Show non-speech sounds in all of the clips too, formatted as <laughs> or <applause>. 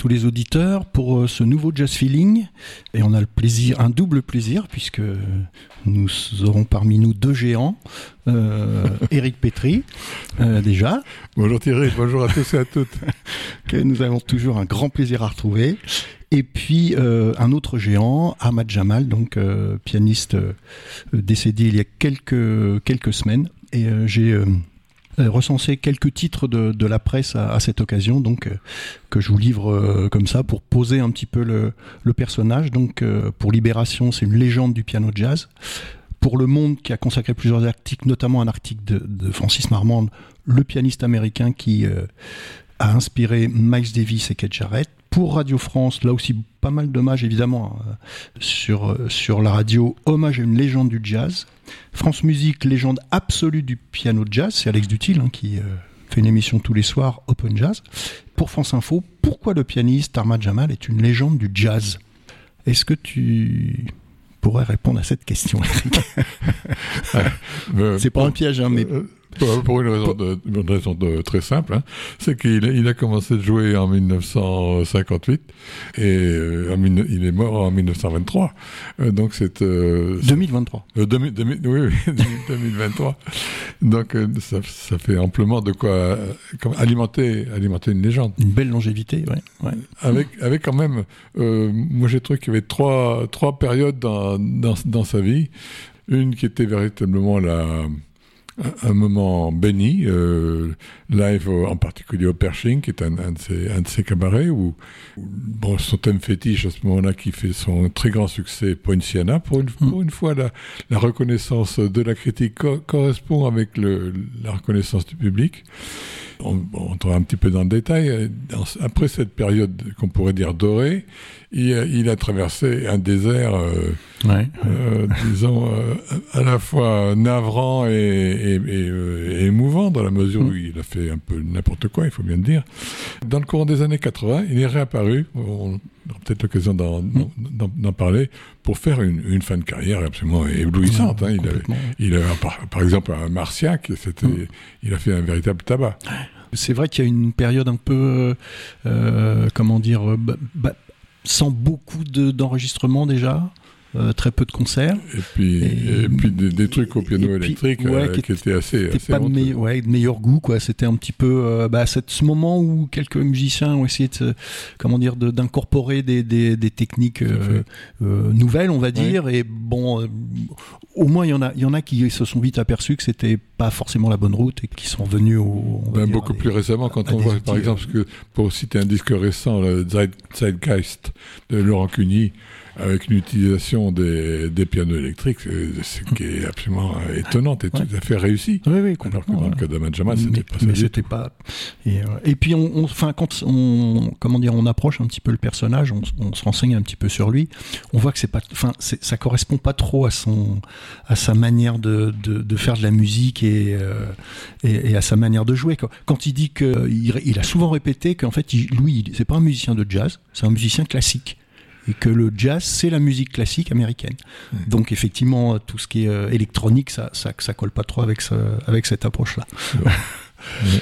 Tous les auditeurs pour euh, ce nouveau Jazz Feeling. Et on a le plaisir, un double plaisir, puisque nous aurons parmi nous deux géants. Euh, Eric Petri, euh, déjà. Bonjour Thierry, bonjour à tous et à toutes. <laughs> que nous avons toujours un grand plaisir à retrouver. Et puis euh, un autre géant, Ahmad Jamal, donc pianiste décédé il y a quelques, quelques semaines. Et j'ai recensé quelques titres de, la presse à, cette occasion, donc euh, que je vous livre euh, comme ça pour poser un petit peu le, personnage. Donc euh, pour Libération, c'est une légende du piano jazz. Pour Le Monde, qui a consacré plusieurs articles, notamment un article de, de Francis Marmande, le pianiste américain qui euh, a inspiré Miles Davis et Keith Jarrett. Pour Radio France, là aussi pas mal d'hommages évidemment euh, sur, euh, sur la radio, hommage à une légende du jazz. France Musique, légende absolue du piano jazz, c'est Alex Dutil hein, qui euh, fait une émission tous les soirs, Open Jazz. Pour France Info, pourquoi le pianiste Ahmad Jamal est une légende du jazz? Est-ce que tu pourrais répondre à cette question, Eric? <laughs> Euh, C'est pas un piège, hein, mais euh, pour, une raison, de, une raison de- très simple, hein, c'est qu'il il a commencé de jouer en 1958 et euh, il est mort en 1923. Euh, donc c'est euh, 2023. Euh, 2000 2000 oui, oui, <laughs> 2023. Donc euh, ça, ça fait amplement de quoi euh, comme alimenter, alimenter une légende. Une belle longévité, ouais. ouais. Avec, avec quand même, moi j'ai trouvé qu'il y avait trois, trois périodes dans, dans, dans sa vie. Une qui était véritablement la, un moment béni, euh, live en particulier au Pershing, qui est un, un, de, ses, un de ses cabarets, où, où, bon, son thème fétiche à ce moment-là qui fait son très grand succès, Poinciana, pour une, pour une fois la, la reconnaissance de la critique co- correspond avec le, la reconnaissance du public. On, on entrera un petit peu dans le détail. Dans- après cette période qu'on pourrait dire dorée, il, a- il a traversé un désert, euh, ouais. euh, disons, euh, à la fois navrant et, et- et, et émouvant, dans la mesure où il a fait un peu n'importe quoi, il faut bien le dire. Dans le courant des années 80, il est réapparu, on aura peut-être l'occasion d'en d'en parler, pour faire une, une fin de carrière absolument éblouissante. hein. Il avait, Complètement. il a, par, par exemple, un Marciac, c'était, il a fait un véritable tabac. C'est vrai qu'il y a une période un peu, euh, comment dire, sans beaucoup de- d'enregistrements déjà, euh, très peu de concerts. Et puis, Et- et, puis des, des trucs au piano puis, électrique ouais, euh, qui qui, étaient assez, C'était assez pas de, ouais, meilleur goût, quoi. C'était un petit peu, euh, bah, c'est ce moment où quelques musiciens ont essayé de, se- comment dire, de- d'incorporer des, des, des techniques euh, nouvelles, on va dire. Et bon, au moins il y en a, il y en a qui se sont vite aperçus que c'était pas forcément la bonne route et qui sont venus au, Ben, dire, beaucoup des- plus récemment, quand à on voit, outils, par exemple, ce que, pour citer un disque récent, le Zeit- Zeitgeist de Laurent Cuny, avec une utilisation des, des pianos électriques, c'est c'est qui est absolument euh, étonnante et tout à fait réussi. Oui, oui, Alors que complètement. dans le ouais. cas mais, c'était pas ça. mais c'était pas et, euh, et puis on, quand on comment dire on approche un petit peu le personnage on, se renseigne un petit peu sur lui on voit que c'est pas enfin ça correspond pas trop à son à sa manière de, de, de faire de la musique et, euh, et, et à sa manière de jouer quand il dit que il, il a souvent répété qu'en fait il, lui c'est pas un musicien de jazz c'est un musicien classique et que le jazz c'est la musique classique américaine. Donc effectivement tout ce qui est euh, électronique ça, ça ça colle pas trop avec ce, avec cette approche là <laughs>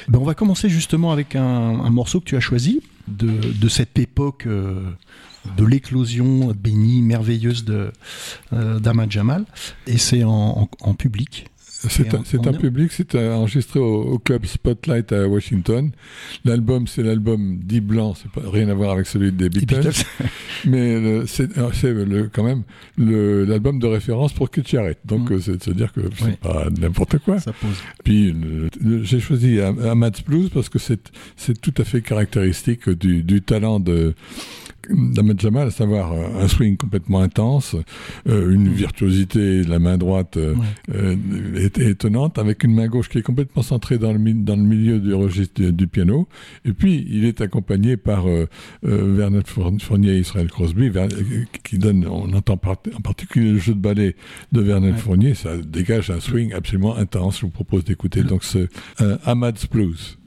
ben, on va commencer justement avec un, un morceau que tu as choisi de, de cette époque euh, de l'éclosion bénie, merveilleuse de euh, Jamal, et c'est en, en- en public. C'est un, public, c'est enregistré au, club Spotlight à Washington. L'album, c'est l'album dit blanc, c'est pas rien à voir avec celui des Beatles, <laughs> mais c'est quand même l'album de référence pour Keith Jarrett. Donc mm. c'est de se dire que c'est pas n'importe quoi. Ça pose. Puis j'ai choisi Amat's Blues parce que c'est tout à fait caractéristique du, du talent de d'Ahmed Jamal, à savoir euh, un swing complètement intense, euh, une virtuosité de la main droite euh, étonnante, avec une main gauche qui est complètement centrée dans le, dans le milieu du registre du, piano. Et puis, il est accompagné par Vernon Fournier et Israël Crosby, qui donne, on entend en particulier le jeu de ballet de Vernon Fournier, ça dégage un swing absolument intense. Je vous propose d'écouter donc ce Ahmad's Blues.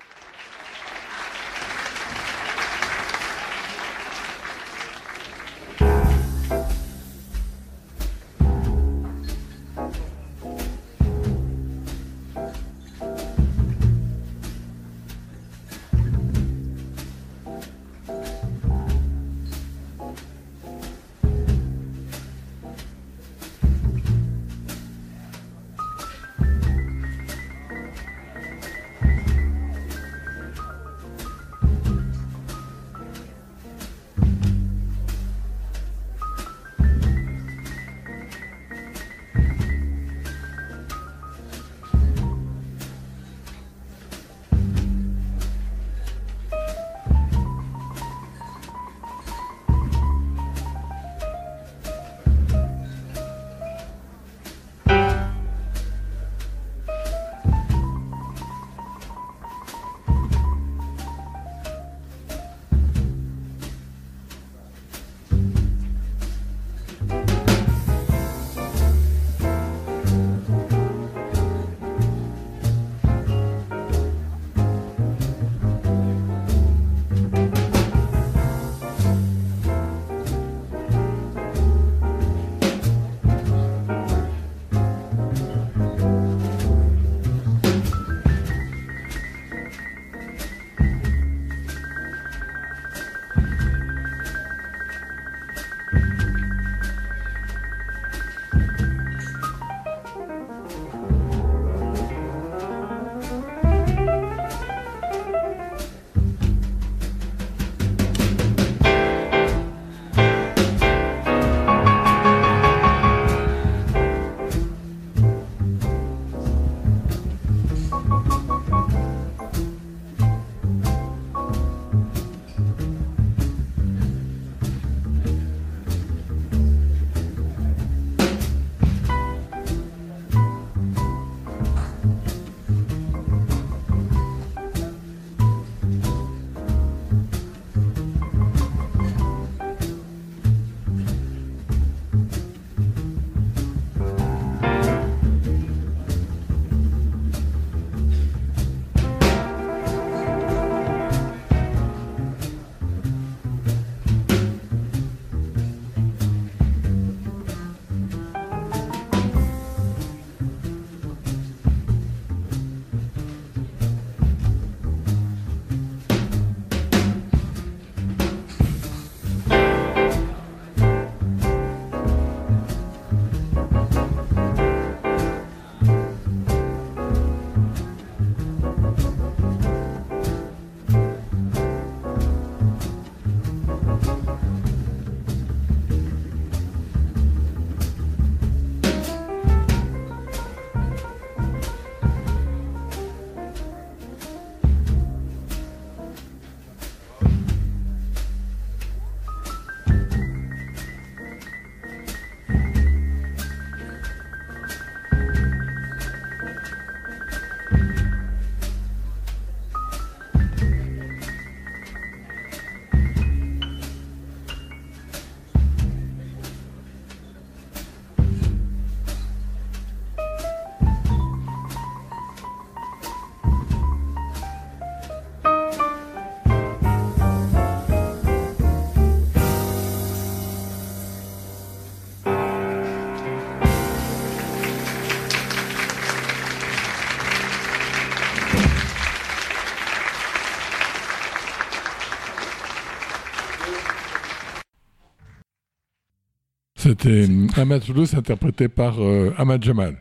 C'était Ahmad interprété par euh, Ahmad Jamal.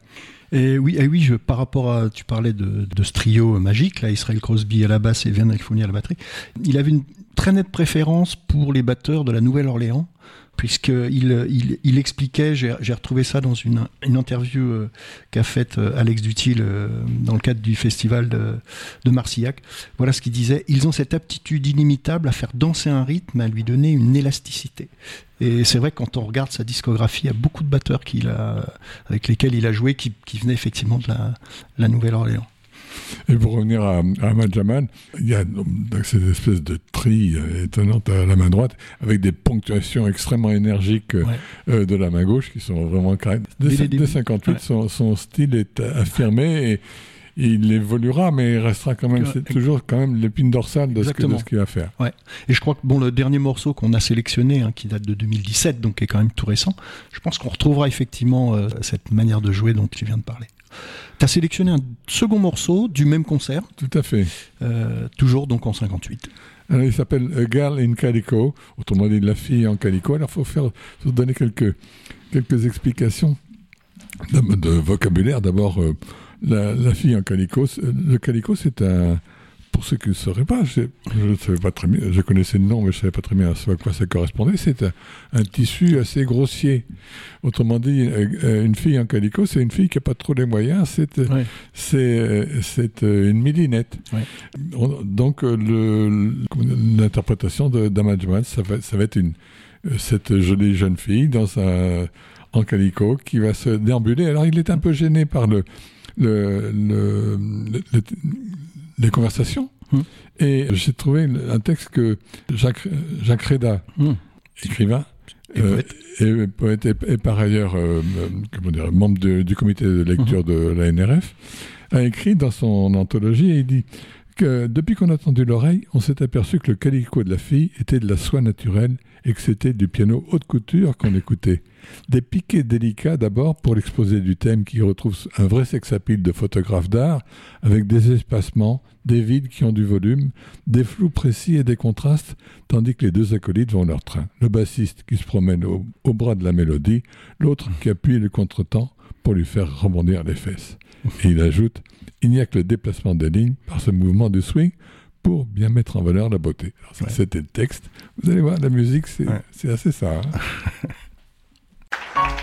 Et oui, et oui par rapport à, tu parlais de, ce trio magique, là, Israel Crosby à la basse et Vian Fournier à la batterie. Il avait une très nette préférence pour les batteurs de la Nouvelle-Orléans puisqu'il il, il expliquait, j'ai retrouvé ça dans une, une interview euh, qu'a faite euh, Alex Dutil dans le cadre du festival de, de Marcillac. Voilà ce qu'il disait. Ils ont cette aptitude inimitable à faire danser un rythme, à lui donner une élasticité. Et c'est vrai que quand on regarde sa discographie, il y a beaucoup de batteurs qu'il a, avec lesquels il a joué qui, qui venaient effectivement de la, la Nouvelle-Orléans. Et pour revenir à, Ahmad Jamal, il y a cette espèce de tri euh, étonnante à la main droite, avec des ponctuations extrêmement énergiques euh, de la main gauche qui sont vraiment carrées. Dès, 58, son, style est affirmé et il évoluera, mais il restera quand même toujours quand même l'épine dorsale de ce, qu'il va faire. Ouais. Et je crois que bon, le dernier morceau qu'on a sélectionné, hein, qui date de 2017, donc qui est quand même tout récent, je pense qu'on retrouvera effectivement euh, cette manière de jouer dont tu viens de parler. Tu as sélectionné un second morceau du même concert. Tout à fait. Euh, toujours donc en 58. Alors, il s'appelle A Girl in Calico, autrement dit la fille en calico. Alors il faut faire, faut donner quelques, quelques explications de, vocabulaire. D'abord, euh, la, la, fille en calico. Le calico, c'est un, pour ceux qui ne sauraient pas, je, je, savais pas très bien, je connaissais le nom, mais je ne savais pas très bien à quoi ça correspondait. C'est un, tissu assez grossier. Autrement dit, euh, une fille en calico, c'est une fille qui n'a pas trop les moyens. C'est euh, euh, une millinette. Donc, l'interprétation d'Amadjman, ça, va, ça va être une, cette jolie jeune fille dans un, en calico qui va se déambuler. Alors, il est un peu gêné par le, le, le, les conversations. Hum. Et j'ai trouvé un texte que Jacques, Jacques Reda, hum. écrivain, et euh, poète, et, par ailleurs euh, comment dire, membre du comité de lecture hum. de la NRF, a écrit dans son anthologie et il dit que depuis qu'on a tendu l'oreille, on s'est aperçu que le calico de la fille était de la soie naturelle et que c'était du piano haute couture qu'on écoutait. Des piquets délicats d'abord pour l'exposé du thème qui retrouve un vrai sexapile de photographe d'art, avec des espacements, des vides qui ont du volume, des flous précis et des contrastes, tandis que les deux acolytes vont leur train. Le bassiste qui se promène au, bras de la mélodie, l'autre qui appuie le contretemps pour lui faire rebondir les fesses. Et il ajoute Il n'y a que le déplacement des lignes par ce mouvement de swing pour bien mettre en valeur la beauté. C'était le texte. Vous allez voir, la musique, c'est assez ça. Hein. <laughs>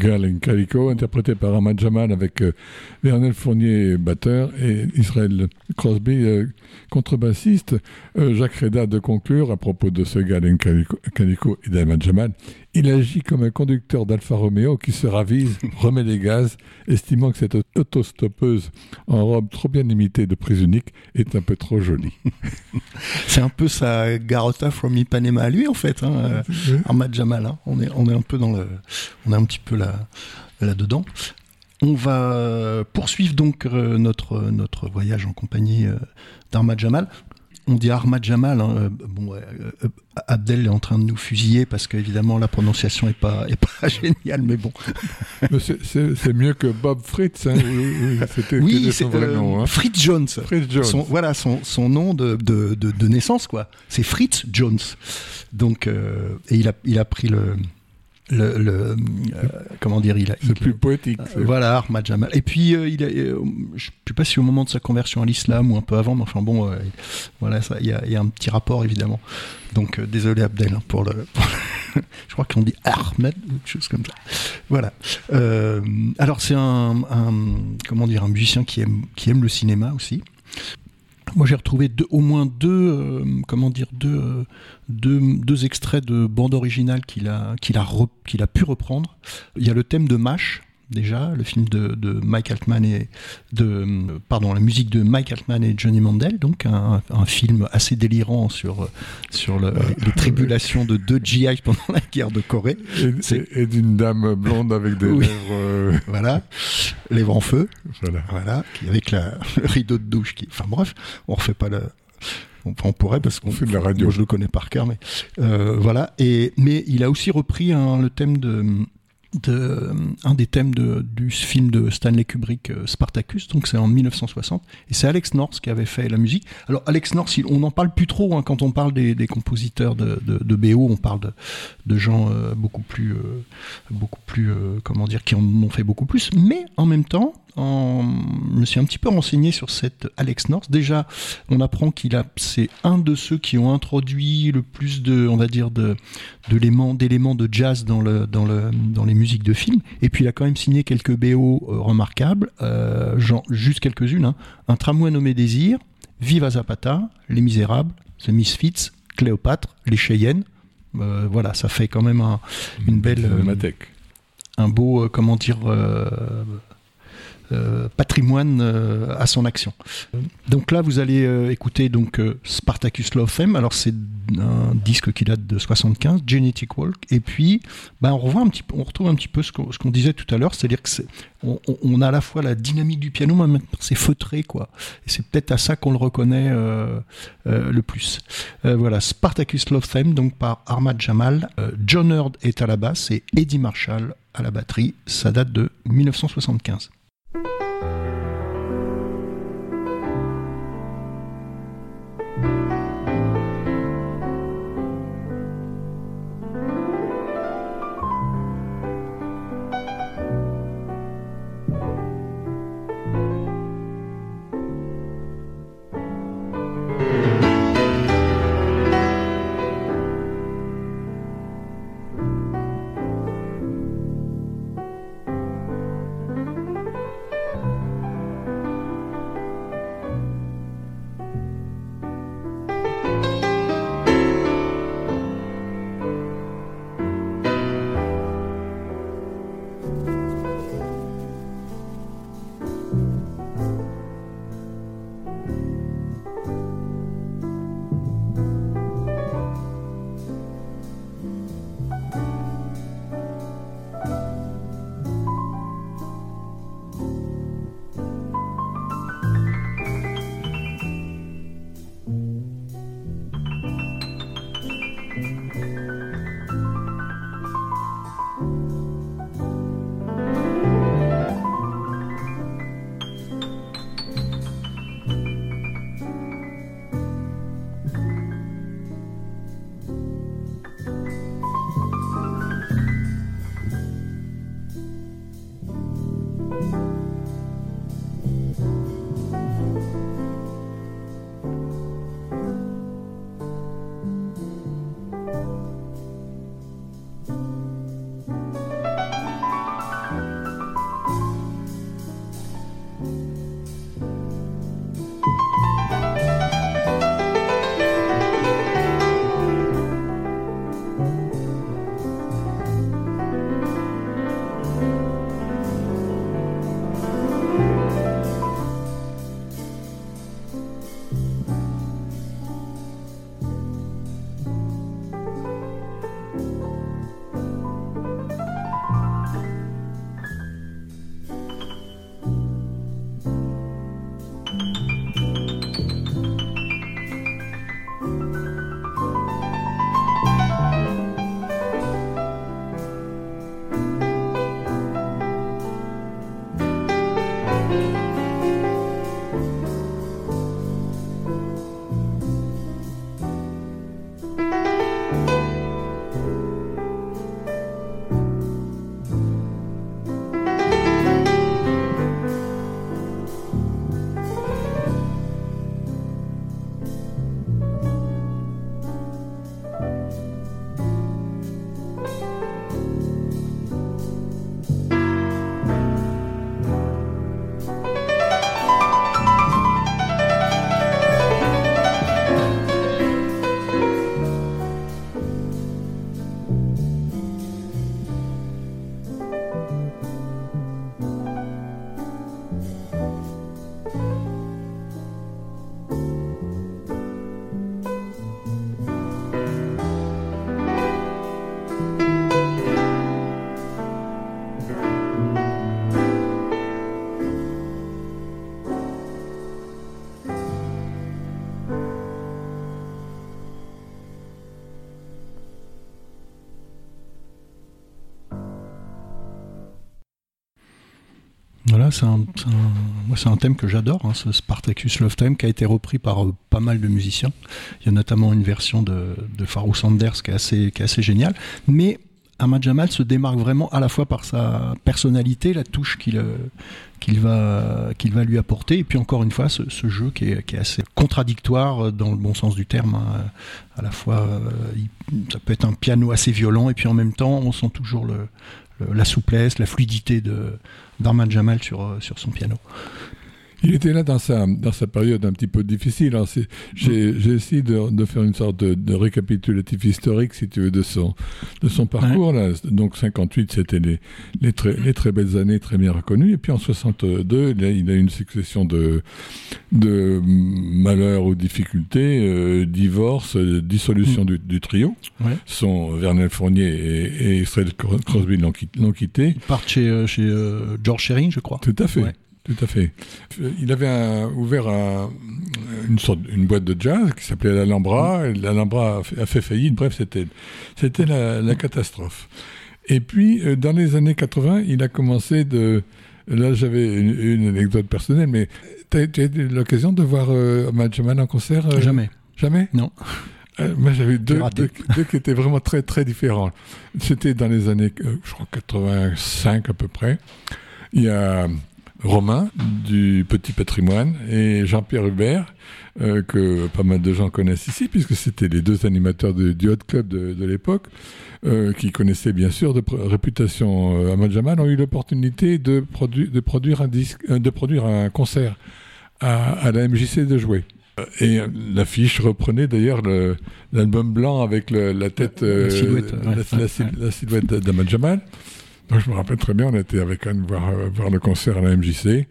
Girl in Calico, interprété par Ahmad Jamal avec euh, Vernel Fournier, batteur, et Israël Crosby, euh, contrebassiste. Euh, Jacques Reda de conclure à propos de ce Girl in Calico, et d'Ahmad Jamal. Il agit comme un conducteur d'Alfa Romeo qui se ravise, <laughs> remet les gaz, estimant que cette autostoppeuse en robe trop bien imitée de prise unique est un peu trop jolie. <laughs> C'est un peu sa Garota from Ipanema à lui en fait, hein, Ahmad Jamal. Hein. On, est, on est un peu dans le, on est un petit peu là, là dedans. On va poursuivre donc euh, notre, notre voyage en compagnie euh, d'Ahmad Jamal on dit Ahmad Jamal. Hein, euh, bon, Abdel est en train de nous fusiller parce qu'évidemment la prononciation est pas est pas <laughs> géniale, mais bon. c'est mieux que Bob Fritz. Hein, oui, c'est hein. Fritz Jones. Fritz Jones. Son, voilà son, son nom de, de, de, naissance quoi. C'est Fritz Jones. Donc et il a il a pris le le, le euh, comment dire il a c'est plus poétique euh, voilà Ahmad Jamal. Et puis euh, il a, je sais pas si au moment de sa conversion à l'islam ou un peu avant mais enfin bon voilà ça il y a, y a, un petit rapport évidemment. Donc désolé Abdel hein, <laughs> pour, le, je crois qu'on dit Ahmed ou quelque chose comme ça. Voilà. Alors c'est un, un, comment dire un musicien qui aime qui aime le cinéma aussi moi, j'ai retrouvé au moins deux, euh, comment dire, euh, deux, deux, extraits de bande originale qu'il a, qu'il a, qu'il a pu reprendre. Il y a le thème de MASH, déjà, le film de, Mike Altman et de pardon la musique de Mike Altman et Johnny Mandel, donc un, film assez délirant sur sur les tribulations de deux GI pendant la guerre de Corée. Et, d'une dame blonde avec des lèvres euh, voilà. Lèvres en feu. Voilà, voilà. Avec la, le rideau de douche qui enfin bref on refait pas le on, pourrait parce qu'on fait de la radio. Moi, je le connais par cœur, mais euh, voilà. Et mais il a aussi repris le thème de de, un des thèmes du film de Stanley Kubrick, euh, Spartacus, donc c'est en 1960, et c'est Alex North qui avait fait la musique. Alors Alex North, on n'en parle plus trop hein, quand on parle des, compositeurs de, BO, on parle de, gens euh, beaucoup plus, euh, beaucoup plus, comment dire, qui en ont fait beaucoup plus, mais en même temps, en, je me suis un petit peu renseigné sur cette Alex North. Déjà, on apprend qu'il a, c'est un de ceux qui ont introduit le plus de, on va dire, de, d'éléments, d'éléments de jazz dans le, dans le, dans les musiques de films. Et puis, il a quand même signé quelques BO euh, remarquables, euh, genre, juste quelques-unes, hein. Un tramway nommé Désir, Viva Zapata, Les Misérables, The Misfits, Cléopâtre, Les Cheyennes. Euh, voilà, ça fait quand même une belle. Euh, un beau, comment dire, euh, patrimoine euh, à son action. Donc là, vous allez euh, écouter donc Spartacus Love Theme. Alors c'est un disque qui date de 75, Genetic Walk. Et puis, ben, on revoit un petit, on retrouve un petit peu ce qu'on disait tout à l'heure, c'est-à-dire que on, on, a à la fois la dynamique du piano, mais c'est feutré quoi. Et c'est peut-être à ça qu'on le reconnaît le plus. voilà, Spartacus Love Theme, donc par Ahmad Jamal, John Hurd est à la basse et Eddie Marshall à la batterie. Ça date de 1975. C'est un, thème que j'adore, hein, ce Spartacus Love Theme, qui a été repris par euh, pas mal de musiciens. Il y a notamment une version de, de Sanders qui est assez, géniale. Mais Ahmad Jamal se démarque vraiment à la fois par sa personnalité, la touche qu'il euh, va, lui apporter, et puis encore une fois, ce, jeu qui est, assez contradictoire dans le bon sens du terme. Hein. À la fois, euh, ça peut être un piano assez violent, et puis en même temps, on sent toujours la souplesse, la fluidité de d'Armand Jamal sur, euh, sur son piano. Il était là dans sa, dans sa période un petit peu difficile. J'ai essayé de, de, faire une sorte de, de, récapitulatif historique, si tu veux, de son, de son parcours. Ouais. Là. Donc 58, c'était les, les, très, les très belles années, très bien reconnues. Et puis en 62, là, il a eu une succession de, de malheurs ou difficultés, euh, divorce, euh, dissolution mmh. du, du, trio. Ouais. Son Vernel Fournier et, et Israel Crosby l'ont quitté. Ils partent chez, euh, chez George Shearing, je crois. Tout à fait. Ouais. Tout à fait. Il avait un, ouvert un, une sorte, une boîte de jazz qui s'appelait l'Alhambra. Et L'Alhambra a, fait, a fait faillite. Bref, c'était, c'était la, la, catastrophe. Et puis, euh, dans les années 80, il a commencé de. Là, j'avais une, une, anecdote personnelle, mais tu as, as, eu l'occasion de voir euh, Jamal en concert euh, Jamais. Jamais? Non. Euh, moi, j'avais deux, deux, deux, qui étaient vraiment très, très différents. C'était dans les années, je crois, 85 à peu près. Il y a Romain du Petit Patrimoine et Jean-Pierre Hubert, euh, que pas mal de gens connaissent ici, puisque c'était les deux animateurs de, du Hot Club de, de l'époque, euh, qui connaissaient bien sûr de réputation euh, Ahmad Jamal, ont eu l'opportunité de, produ de, produire un disque, euh, de produire un concert à, à la MJC de jouer. Et l'affiche reprenait d'ailleurs l'album blanc avec le, la tête, la silhouette, la, ouais, la, la, la silhouette d'Ahmad Jamal. Donc je me rappelle très bien, on était avec Anne voir, euh, voir le concert à la MJC.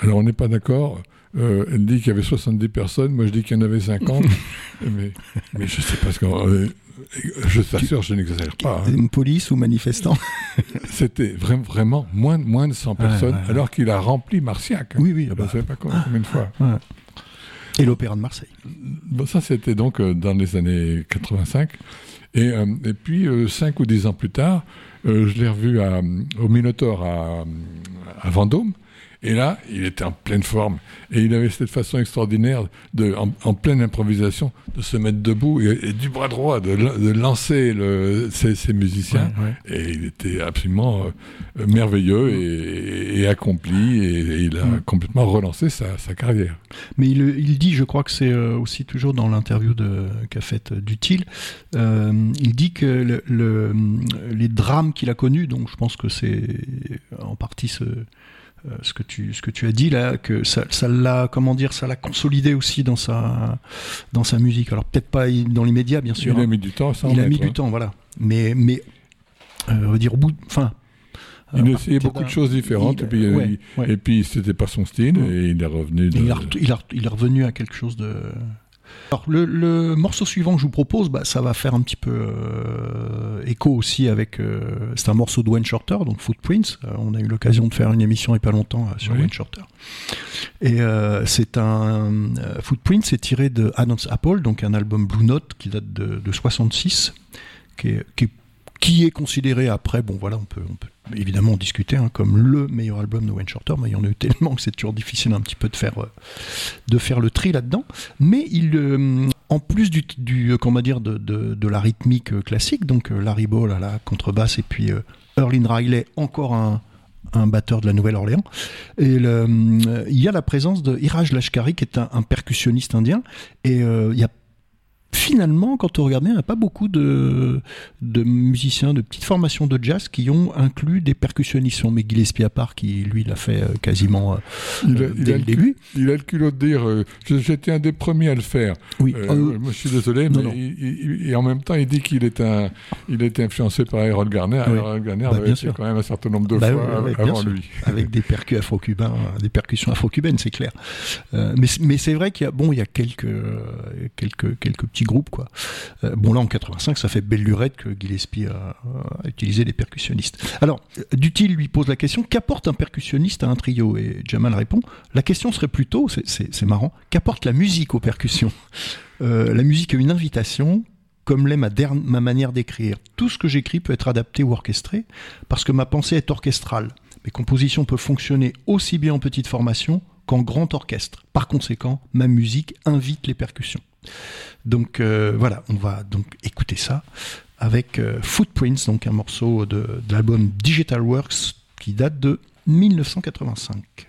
Alors on n'est pas d'accord. Euh, elle dit qu'il y avait 70 personnes, moi je dis qu'il y en avait 50. <laughs> mais, mais je sais pas ce qu'on. Euh, je t'assure, je n'exagère pas. Hein. Une police ou manifestant <laughs> C'était vraiment, vraiment moins, moins de 100 personnes, ouais, ouais, alors qu'il a rempli Marciac. Hein. Oui, oui. Je ne sais pas combien, combien de fois. Et l'Opéra de Marseille. Bon, ça, c'était donc euh, dans les années 85. Et, et puis, euh, cinq ou dix ans plus tard, je l'ai revu à, au Minotaur à, à Vendôme. Et là, il était en pleine forme. Et il avait cette façon extraordinaire, de, en, en pleine improvisation, de se mettre debout et, et du bras droit, de, de lancer le, ses, ses, musiciens. Ouais, ouais. Et il était absolument euh, merveilleux et, et, accompli. Et, et il a ouais. complètement relancé sa, sa, carrière. Mais il, il, dit, je crois que c'est euh, aussi toujours dans l'interview qu'a faite Dutil, euh, il dit que le, le, les drames qu'il a connus, donc je pense que c'est en partie ce ce que tu ce que tu as dit là que ça ça l'a comment dire ça l'a consolidé aussi dans sa dans sa musique alors peut-être pas dans les médias bien sûr il a mis du temps il a mis du temps voilà mais mais euh, on va dire au bout enfin il euh, essayait beaucoup de choses différentes, il, et puis, ouais, puis c'était pas son style, et il est revenu. De... Il, a, il, a, il, est revenu à quelque chose de. Alors, le, le, morceau suivant que je vous propose, bah, ça va faire un petit peu euh, écho aussi avec. Euh, c'est un morceau de Wayne Shorter, donc Footprints. Euh, on a eu l'occasion de faire une émission il n'y a pas longtemps sur oui. Wayne Shorter. Et c'est un. Footprints, c'est tiré de Adam's Apple, donc un album Blue Note qui date de, de 66, qui est, qui est qui est considéré après, bon voilà, on peut, on peut évidemment discuter hein, comme le meilleur album de Wayne Shorter, mais il y en a eu tellement que c'est toujours difficile un petit peu de faire, euh, de faire le tri là-dedans. Mais il, euh, en plus du, comment va dire, de, de, la rythmique classique, donc euh, Larry Ball à la contrebasse et puis euh, Erlin Riley, encore un, un batteur de la Nouvelle-Orléans. Et il y a la présence de Iraj Lashkari, qui est un, un percussionniste indien, et il y a finalement, quand on regarde bien, il n'y a pas beaucoup de, de musiciens de petites formations de jazz qui ont inclus des percussionnistes. Mais Gillespie à part, qui lui l'a fait quasiment il a, dès il le, le début. Il a le culot de dire euh, J'étais un des premiers à le faire. Oui. Euh, euh, moi, je suis désolé, non, mais non. Il, il, et en même temps, il dit qu'il est, un, il était influencé par Harold Garner. Oui. Harold Garner bah, avait fait quand même un certain nombre de bah, fois avant lui. Avec des percus afro-cubains, des percussions afro-cubaines, c'est clair. Euh, mais mais c'est vrai qu'il y a, bon, il y a quelques, quelques, quelques petits groupes, quoi. Euh, bon, là, en 85, ça fait belle lurette que Gillespie a, a utilisé les percussionnistes. Alors, Dutil lui pose la question qu'apporte un percussionniste à un trio? Et Jamal répond la question serait plutôt, c'est marrant, qu'apporte la musique aux percussions? Euh, La musique est une invitation, comme l'est ma, ma manière d'écrire. Tout ce que j'écris peut être adapté ou orchestré, parce que ma pensée est orchestrale. Mes compositions peuvent fonctionner aussi bien en petite formation qu'en grand orchestre. Par conséquent, ma musique invite les percussions. Donc euh, voilà, on va donc écouter ça avec euh, Footprints, donc un morceau de, de l'album Digital Works qui date de 1985.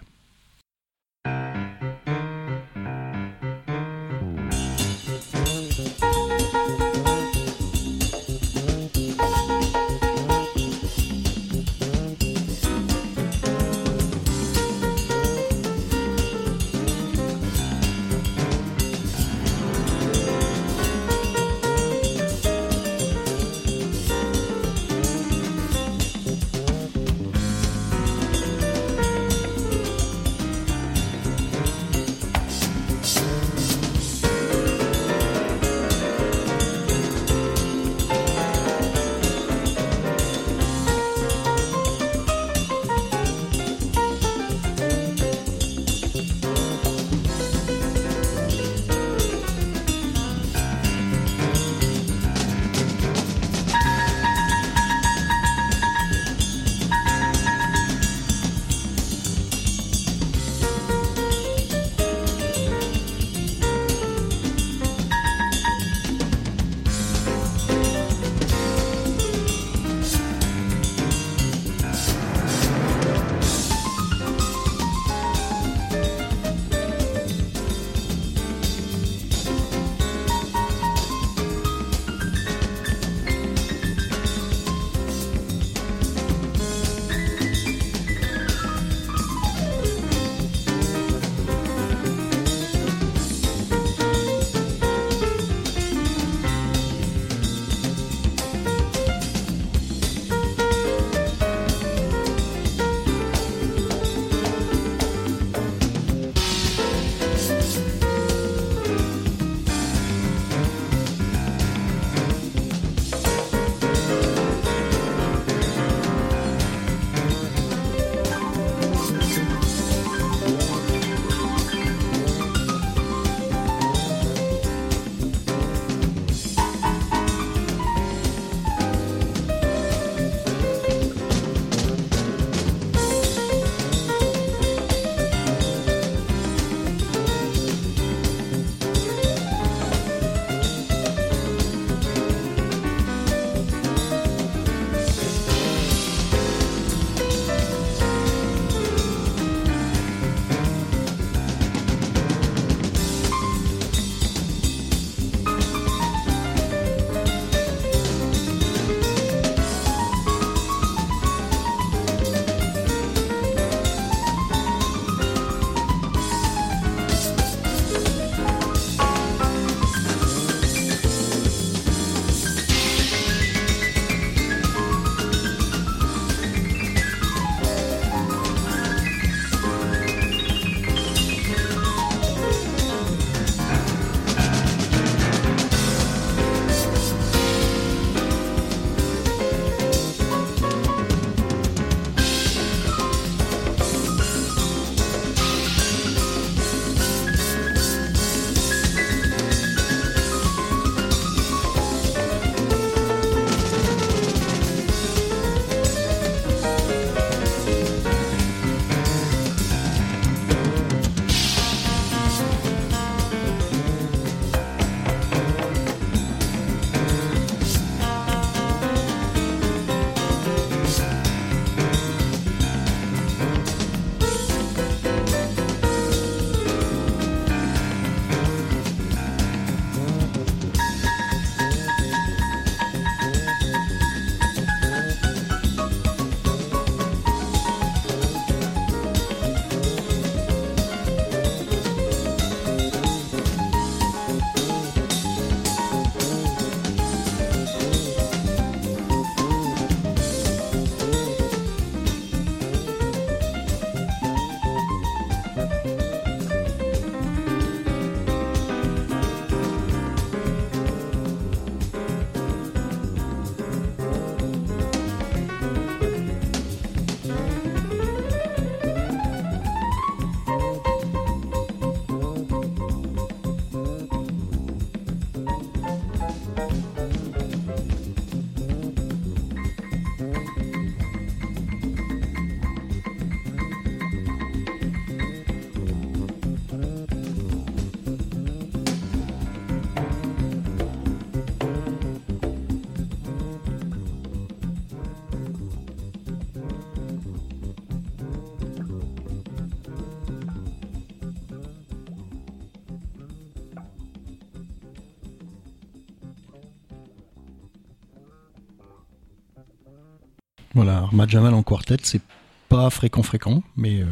Voilà, Ahmad Jamal en quartet, c'est pas fréquent fréquent, mais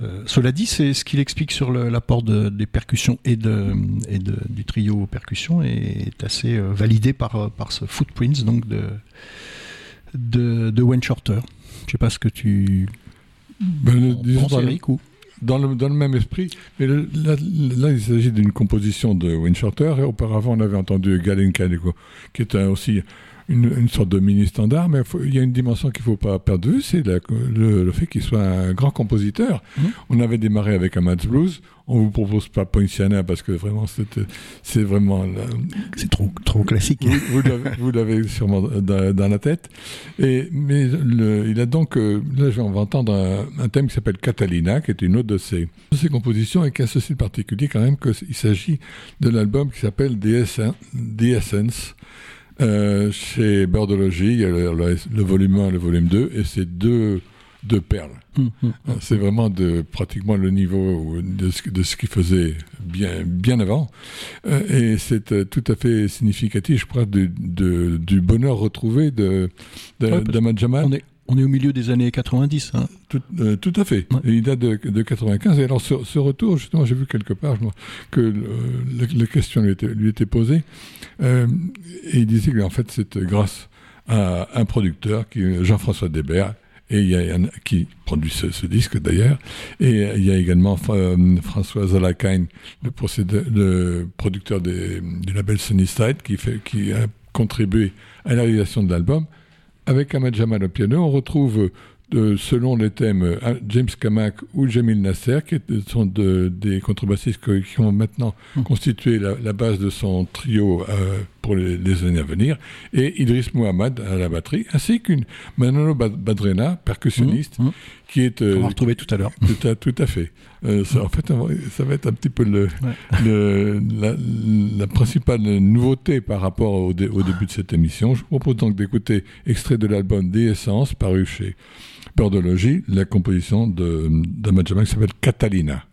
euh, cela dit, c'est ce qu'il explique sur l'apport de, des percussions et, de, et de, du trio percussions est assez euh, validé par, par ce Footprints donc de, de, de Wayne Shorter. Je sais pas ce que tu ben, penses, Eric, dans, le, dans le même esprit. Mais là, là, il s'agit d'une composition de Wayne Shorter. Et auparavant, on avait entendu Galen Calico, qui est un, aussi une, sorte de mini-standard, mais il y a une dimension qu'il ne faut pas perdre de vue, c'est le, le, fait qu'il soit un grand compositeur. Mmh. On avait démarré avec un Mad Blues, on vous propose pas Poinciana parce que vraiment c'est vraiment c'est trop trop classique. Vous, l'avez sûrement dans, la tête. Et mais le, il a donc euh, là on va entendre un, thème qui s'appelle Catalina, qui est une autre de ses, de ses compositions et qui a ceci de particulier quand même qu'il s'agit de l'album qui s'appelle The Essence euh, chez Birdology, il y a le, volume 1 et le volume 2, et c'est deux, deux perles. Hum, hum. C'est vraiment de, pratiquement le niveau de ce, de ce qu'il faisait bien, bien avant. Euh, et c'est euh, tout à fait significatif, je crois, de, de, du bonheur retrouvé de, de, ouais, Jamal. On est au milieu des années 90. Hein. Tout, euh, tout, à fait. Il date de, de, 95. Et alors, ce, ce retour, justement, j'ai vu quelque part que la question lui était, lui était posée. Euh, et il disait qu'en fait, c'était grâce à un producteur, qui Jean-François Debert, et qui produit ce, disque d'ailleurs, et il y a également euh, François Zalakain, le, producteur du label Sunnyside, qui, qui a contribué à la réalisation de l'album. Avec Ahmed Jamal au piano, on retrouve selon les thèmes euh, James Kamak ou Jamil Nasser, qui sont de, des contrebassistes qui ont maintenant mmh. constitué la, la, base de son trio euh, pour les, les, années à venir, et Idriss Mohamed à la batterie, ainsi qu'une Manolo Badrena, percussionniste, mmh. Mmh. qui est... Euh, On va retrouver tout à l'heure. Tout à, tout à fait. Euh, ça, en fait, ça va être un petit peu le, ouais. le la, la, principale nouveauté par rapport au, dé, au, début de cette émission. Je vous propose donc d'écouter extrait de l'album Des Essences, paru chez La composition d'un Jamal qui s'appelle Catalina.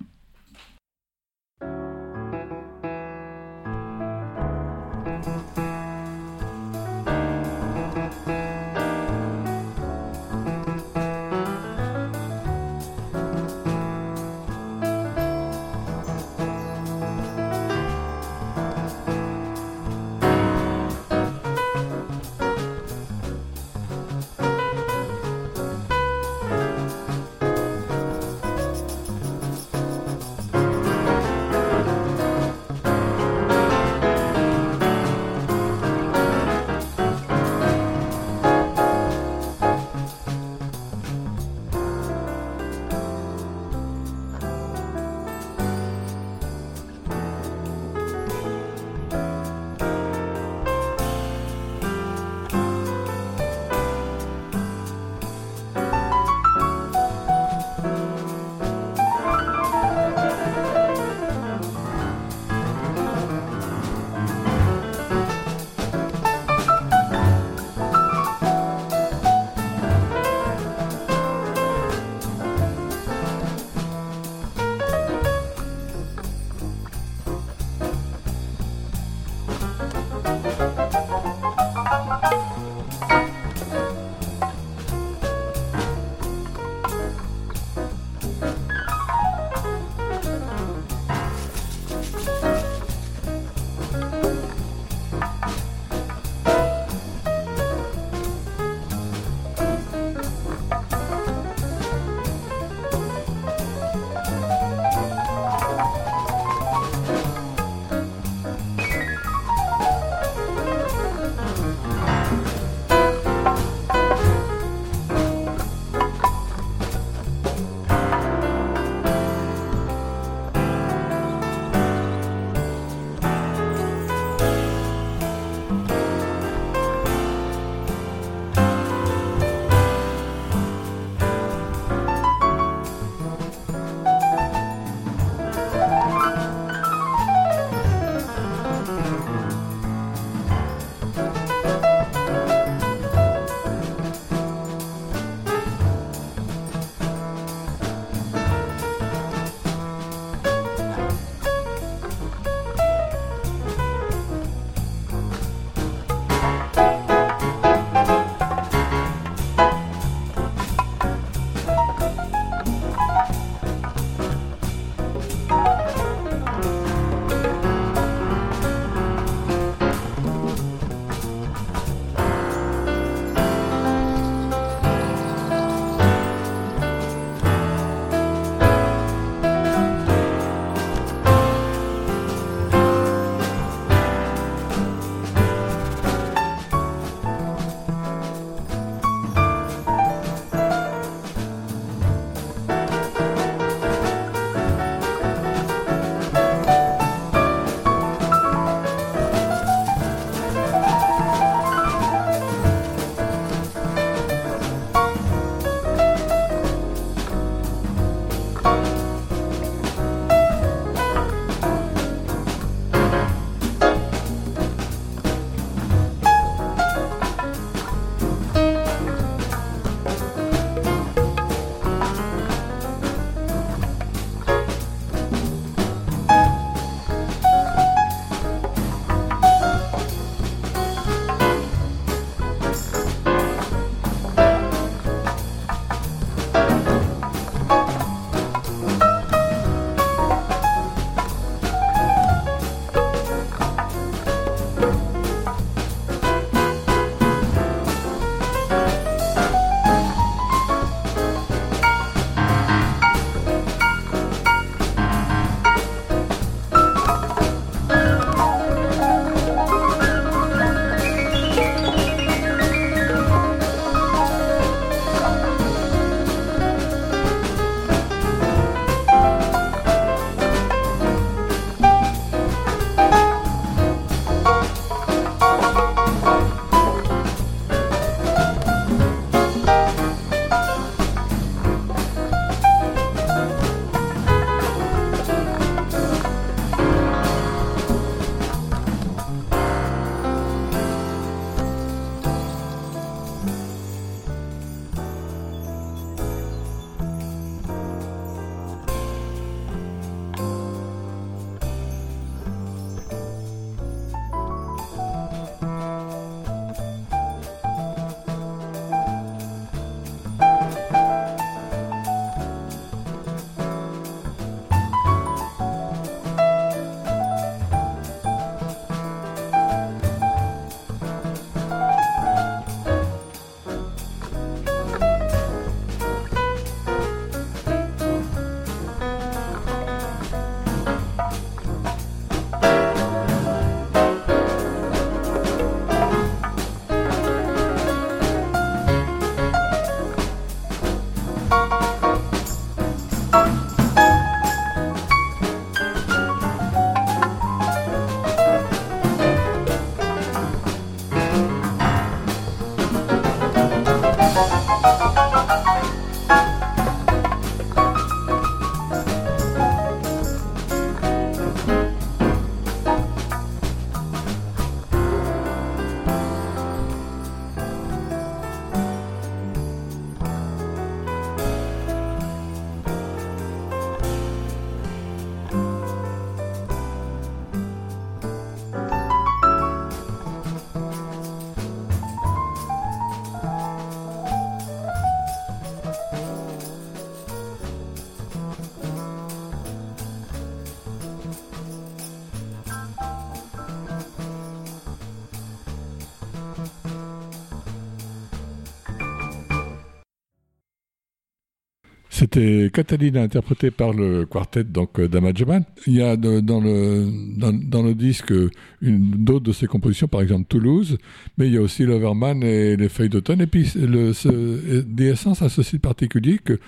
C'était Catalina interprétée par le quartet donc d'Amajaman. Il y a dans, le, dans, le disque d'autres de ses compositions, par exemple Toulouse, mais il y a aussi Loverman et les feuilles d'automne. Et puis le, ce, DS100 a ceci de particulier que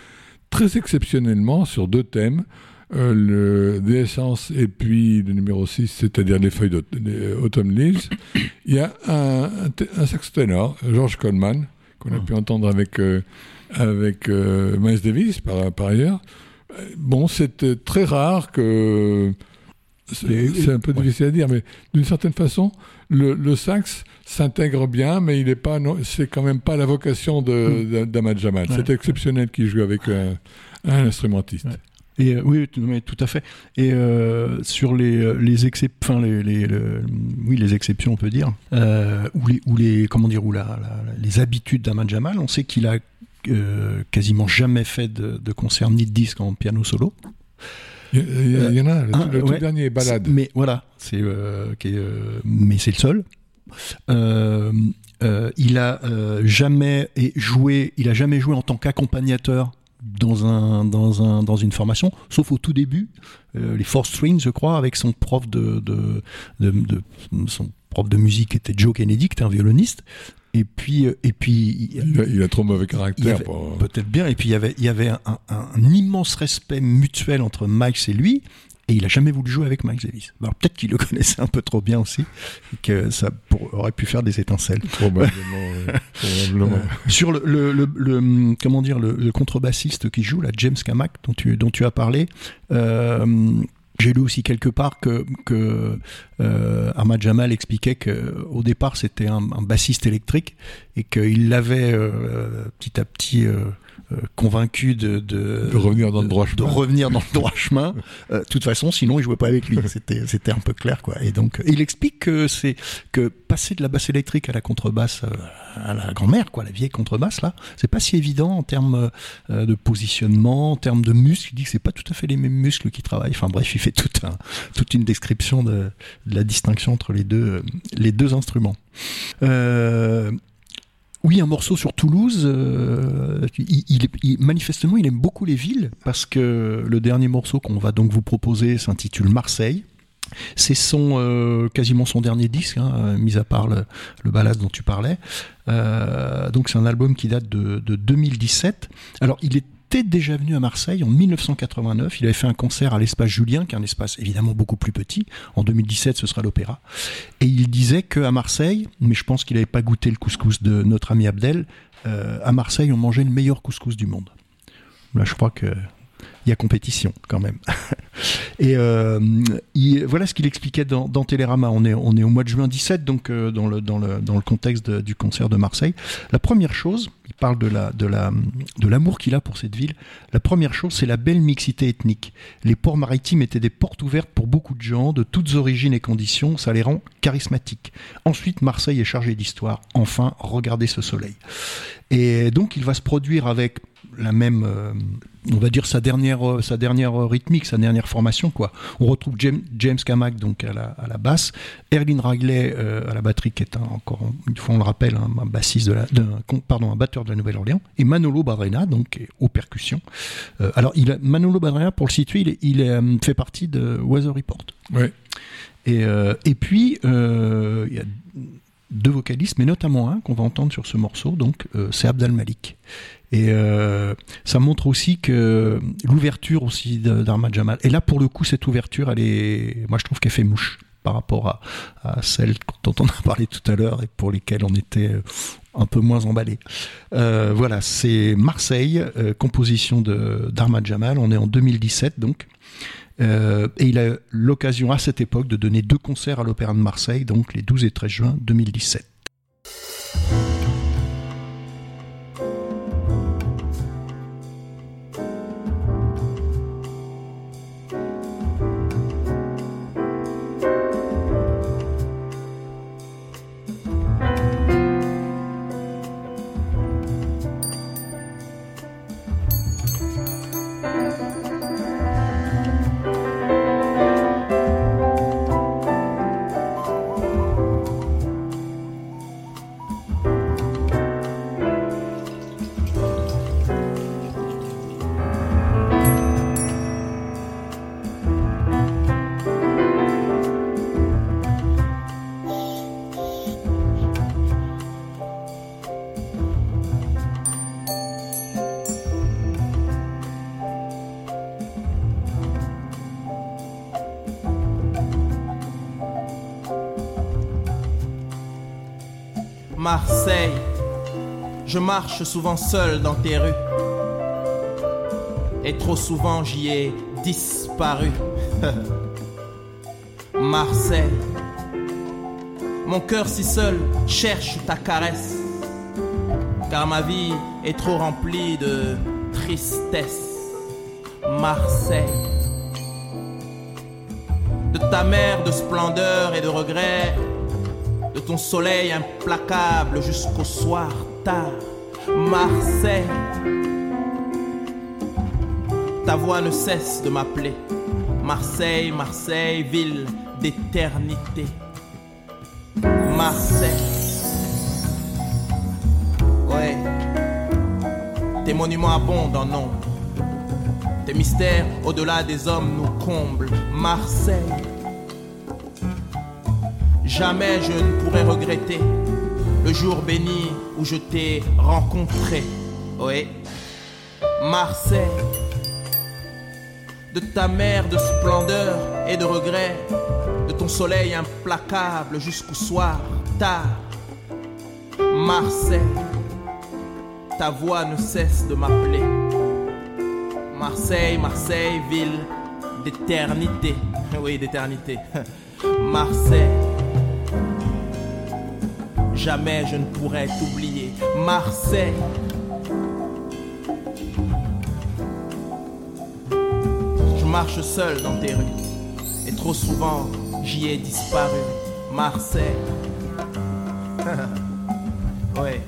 très exceptionnellement sur deux thèmes, euh, le et puis le numéro 6, c'est-à-dire les feuilles d'Autumn Leaves, il y a un, un, sax ténor, George Coleman, qu'on a ah. pu entendre avec, euh, avec euh, Miles Davis par, par ailleurs. Bon, c'est très rare que. C'est un peu difficile à dire, mais d'une certaine façon, le, le sax s'intègre bien, mais il est pas, c'est quand même pas la vocation hmm. Jamal. C'est exceptionnel qu'il joue avec un, instrumentiste. Et euh, oui, mais tout à fait. Et euh, sur les euh, les, enfin, les, les oui les exceptions, on peut dire, ou les ou les comment dire ou la, les habitudes d'Ahmad Jamal, on sait qu'il a quasiment jamais fait de, de concert ni de disque en piano solo. Il y, en a, le, tout dernier balade. Mais voilà, c'est mais c'est le seul. il a jamais joué, il a jamais joué en tant qu'accompagnateur dans, un, dans, un, dans une formation, sauf au tout début, euh, les four strings, je crois, avec son prof de, de, de, son prof de musique était Joe Kennedy, qui était un violoniste. Et puis, euh, et puis il, a, trop mauvais caractère. Peut-être bien. Et puis il y avait, il y avait un, un, un immense respect mutuel entre Mike et lui. Et il a jamais voulu jouer avec Mike Davis. Alors peut-être qu'il le <laughs> connaissait un peu trop bien aussi, et que ça aurait pu faire des étincelles. Probablement. <laughs> probablement. sur le, le, le, comment dire le, contrebassiste qui joue, la James Kamak dont tu dont tu as parlé. Euh, j'ai lu aussi quelque part que, euh, Ahmad Jamal expliquait qu'au départ c'était un, bassiste électrique et qu'il l'avait euh, petit à petit euh, convaincu de, de, revenir dans le droit chemin. De revenir dans le droit chemin. Euh, de toute façon, sinon, il jouait pas avec lui. <laughs> C'était, c'était un peu clair, quoi. Et donc, il explique que c'est que passer de la basse électrique à la contrebasse, euh, à la grand-mère, quoi, la vieille contrebasse, là, c'est pas si évident en termes de positionnement, en termes de muscles. Il dit que c'est pas tout à fait les mêmes muscles qui travaillent. Enfin, bref, il fait toute, un, toute une description de, de, la distinction entre les deux, les deux instruments. Euh, oui, un morceau sur Toulouse. Euh, il, manifestement, il aime beaucoup les villes parce que le dernier morceau qu'on va donc vous proposer s'intitule Marseille. C'est son euh, quasiment son dernier disque, hein, mis à part le, le ballast dont tu parlais. Euh, donc c'est un album qui date de, de 2017. Alors il est était déjà venu à Marseille en 1989. Il avait fait un concert à l'espace Julien, qui est un espace évidemment beaucoup plus petit. En 2017, ce sera l'Opéra. Et il disait qu'à Marseille, mais je pense qu'il n'avait pas goûté le couscous de notre ami Abdel, euh, à Marseille, on mangeait le meilleur couscous du monde. Là, je crois que il y a compétition quand même. <laughs> Et euh, voilà ce qu'il expliquait dans, Télérama. On est, on est au mois de juin 17, donc euh, dans, le, dans, le, dans le contexte du concert de Marseille. La première chose, il parle de la de la de l'amour qu'il a pour cette ville. La première chose, c'est la belle mixité ethnique. Les ports maritimes étaient des portes ouvertes pour beaucoup de gens de toutes origines et conditions. Ça les rend charismatiques. Ensuite, Marseille est chargée d'histoire. Enfin, regardez ce soleil. Et donc, il va se produire avec la même, euh, on va dire sa dernière, euh, sa dernière rythmique, sa dernière formation quoi. On retrouve James, James Kamak donc à la, à la basse, Erlin Ragley euh, à la batterie qui est un, encore une fois on le rappelle un, bassiste de la, pardon un batteur de la Nouvelle-Orléans et Manolo Badrena donc aux percussions. alors il Manolo Badrena pour le situer il, il fait partie de Weather Report. Ouais. Et, et puis il y a deux vocalistes, mais notamment un qu'on va entendre sur ce morceau, donc c'est Abdal Malik. Et euh, ça montre aussi que l'ouverture aussi d'Armad Jamal. Et là, pour le coup, cette ouverture, elle est, moi, je trouve qu'elle fait mouche par rapport à, à, celle dont on a parlé tout à l'heure et pour lesquelles on était euh, un peu moins emballé. Euh, voilà, c'est Marseille, composition de d'Armad Jamal. On est en 2017 donc. Et il a l'occasion à cette époque de donner deux concerts à l'Opéra de Marseille, donc les 12 et 13 juin 2017. Marche souvent seul dans tes rues. Et trop souvent j'y ai disparu. <laughs> Marseille, mon cœur si seul cherche ta caresse. Car ma vie est trop remplie de tristesse. Marseille, de ta mère de splendeur et de regret de ton soleil implacable jusqu'au soir tard. Marseille, ta voix ne cesse de m'appeler. Marseille, Marseille, ville d'éternité. Marseille. Ouais. Tes monuments abondent en nombre. Tes mystères au-delà des hommes nous comblent. Marseille. Jamais je ne pourrai regretter le jour béni où je t'ai rencontré. Oui, Marseille, de ta mer de splendeur et de regret, de ton soleil implacable jusqu'au soir tard. Marseille, ta voix ne cesse de m'appeler. Marseille, Marseille, ville d'éternité. <laughs> Oui, d'éternité. <laughs> Marseille jamais je ne pourrai t'oublier. Marseille. Je marche seul dans tes rues et trop souvent j'y ai disparu. Marseille. <laughs> ouais.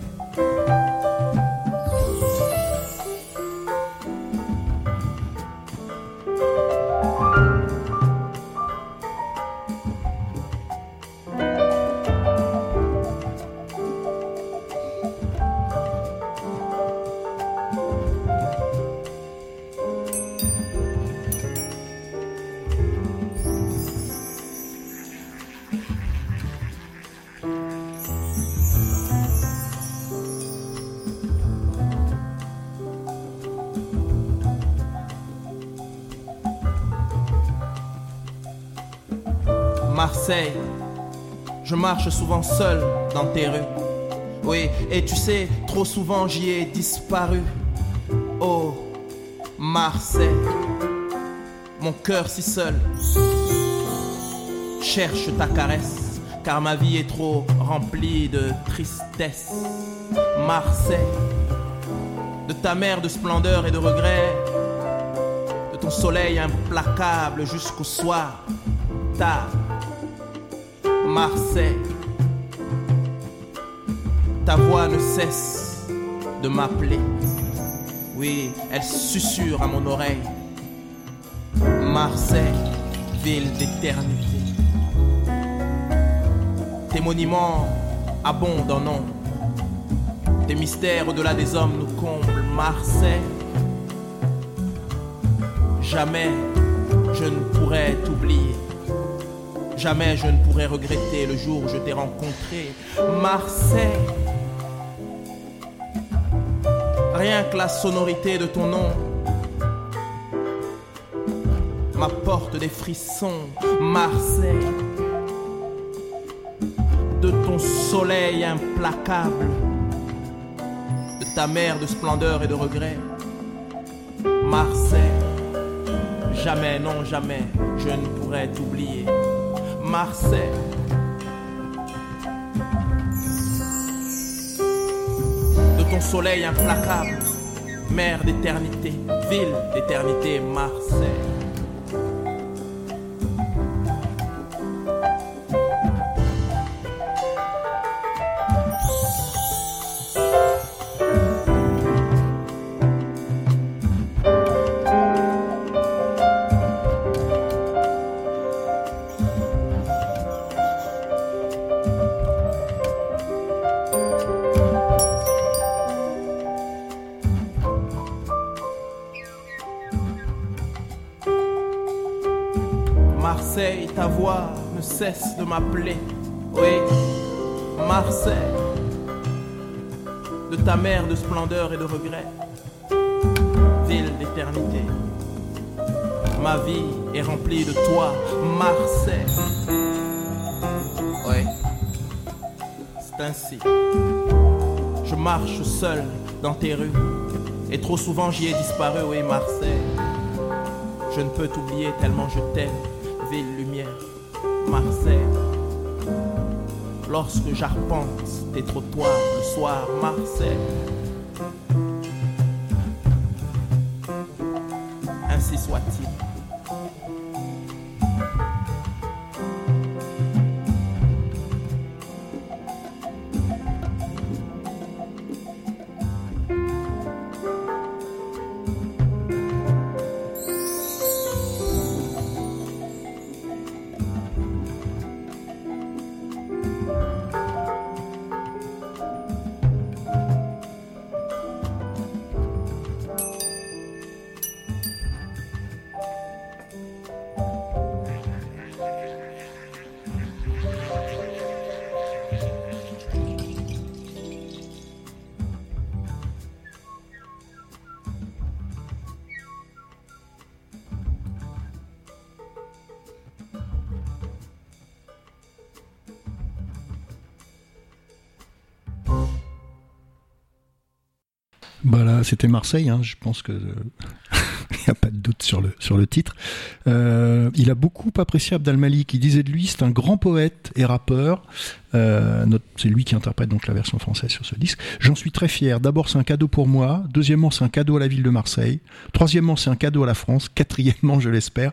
Je marche souvent seul dans tes rues. Oui, et tu sais, trop souvent j'y ai disparu. Oh, Marseille, mon cœur si seul cherche ta caresse, car ma vie est trop remplie de tristesse. Marseille, de ta mer de splendeur et de regret, de ton soleil implacable jusqu'au soir tard. Marseille, ta voix ne cesse de m'appeler. Oui, elle susurre à mon oreille. Marseille, ville d'éternité. Tes monuments abondent en nom. Tes mystères au-delà des hommes nous comblent. Marseille, jamais je ne pourrai t'oublier. Jamais je ne pourrai regretter le jour où je t'ai rencontré. Marseille. Rien que la sonorité de ton nom m'apporte des frissons. Marseille. De ton soleil implacable. De ta mer de splendeur et de regret. Marseille. Jamais, non, jamais, je ne pourrai t'oublier. Marseille. De ton soleil implacable, mer d'éternité, ville d'éternité, Marseille. Cesse de m'appeler. Oui, Marseille, de ta mer de splendeur et de regret, ville d'éternité. Ma vie est remplie de toi, Marseille. Oui, c'est ainsi. Je marche seul dans tes rues, et trop souvent j'y ai disparu, oui Marseille. Je ne peux t'oublier tellement je t'aime, ville lumière, Lorsque j'arpente tes trottoirs le soir, Marseille. Ainsi soit-il. Bah c'était Marseille, hein, je pense que <laughs> il n'y a pas de doute sur le, sur le titre. Euh, il a beaucoup apprécié Abdal Malik, qui disait de lui c'est un grand poète et rappeur. Euh, c'est lui qui interprète donc la version française sur ce disque. J'en suis très fier. D'abord c'est un cadeau pour moi. Deuxièmement c'est un cadeau à la ville de Marseille. Troisièmement c'est un cadeau à la France. Quatrièmement je l'espère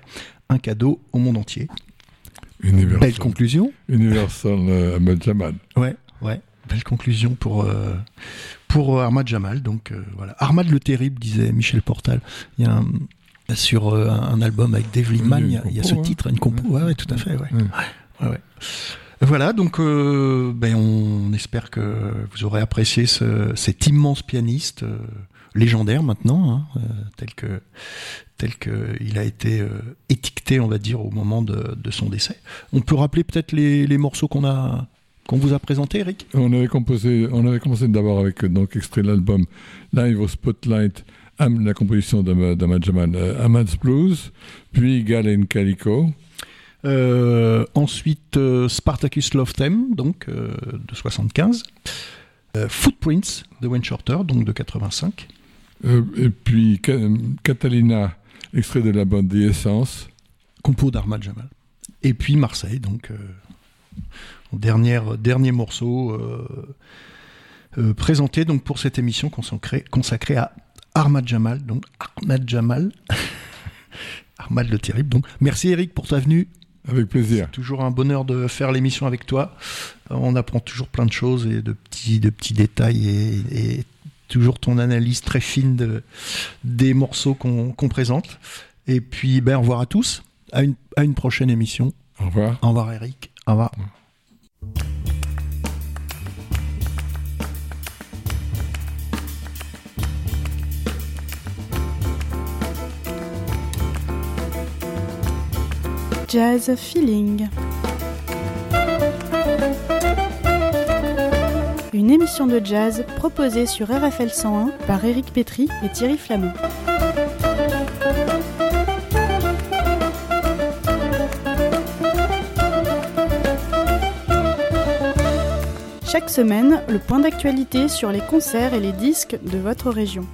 un cadeau au monde entier. Universal. Belle conclusion. Universal euh, Ahmed Jamal. Ouais, ouais. Belle conclusion pour, euh, pour Armad Jamal. Donc euh, voilà. Armad le Terrible, disait Michel Portal. Il y a un, sur euh, un album avec Dave Liebman, il y a, une il y a ce hein. titre, une compo. Ouais, ouais, tout à fait. Ouais. Voilà, donc euh, ben, on espère que vous aurez apprécié ce- cet immense pianiste euh, légendaire maintenant, hein, euh, tel que tel que il a été euh, étiqueté, on va dire, au moment de, de son décès. On peut rappeler peut-être les, les morceaux qu'on a qu'on vous a présentés, Eric? On avait composé, on avait commencé d'abord avec euh, donc extrait de l'album Live au Spotlight, la composition d'Ama- d'Ahmad Jamal, euh, Ahmad's Blues, puis Galen Calico, Euh, ensuite, euh, Spartacus Love Theme, donc euh, de 75. Euh, Footprints de Wayne Shorter, donc de 85. euh, et puis Ca- Catalina, extrait de la bande The Essence, Compo d'Armad Jamal. Et puis Marseille, donc dernière, dernier morceau euh, euh, présenté donc pour cette émission consacrée, consacrée à Armad Jamal. Donc Armad Jamal. <laughs> Armad le Terrible. Donc merci Eric pour ta venue. avec plaisir. Toujours un bonheur de faire l'émission avec toi. On apprend toujours plein de choses et de petits, de petits détails et, et toujours ton analyse très fine de, des morceaux qu'on qu'on présente. Et puis, ben, au revoir à tous. À une, à une prochaine émission. Au revoir. Au revoir Eric. Jazz Feeling. Une émission de jazz proposée sur RFL 101 par Éric Pétry et Thierry Flamand. Chaque semaine, le point d'actualité sur les concerts et les disques de votre région.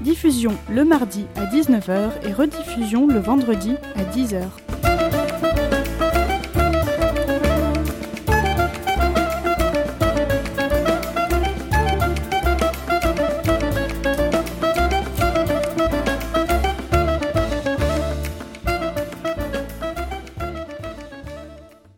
Diffusion le mardi à 19h et rediffusion le vendredi à 10h.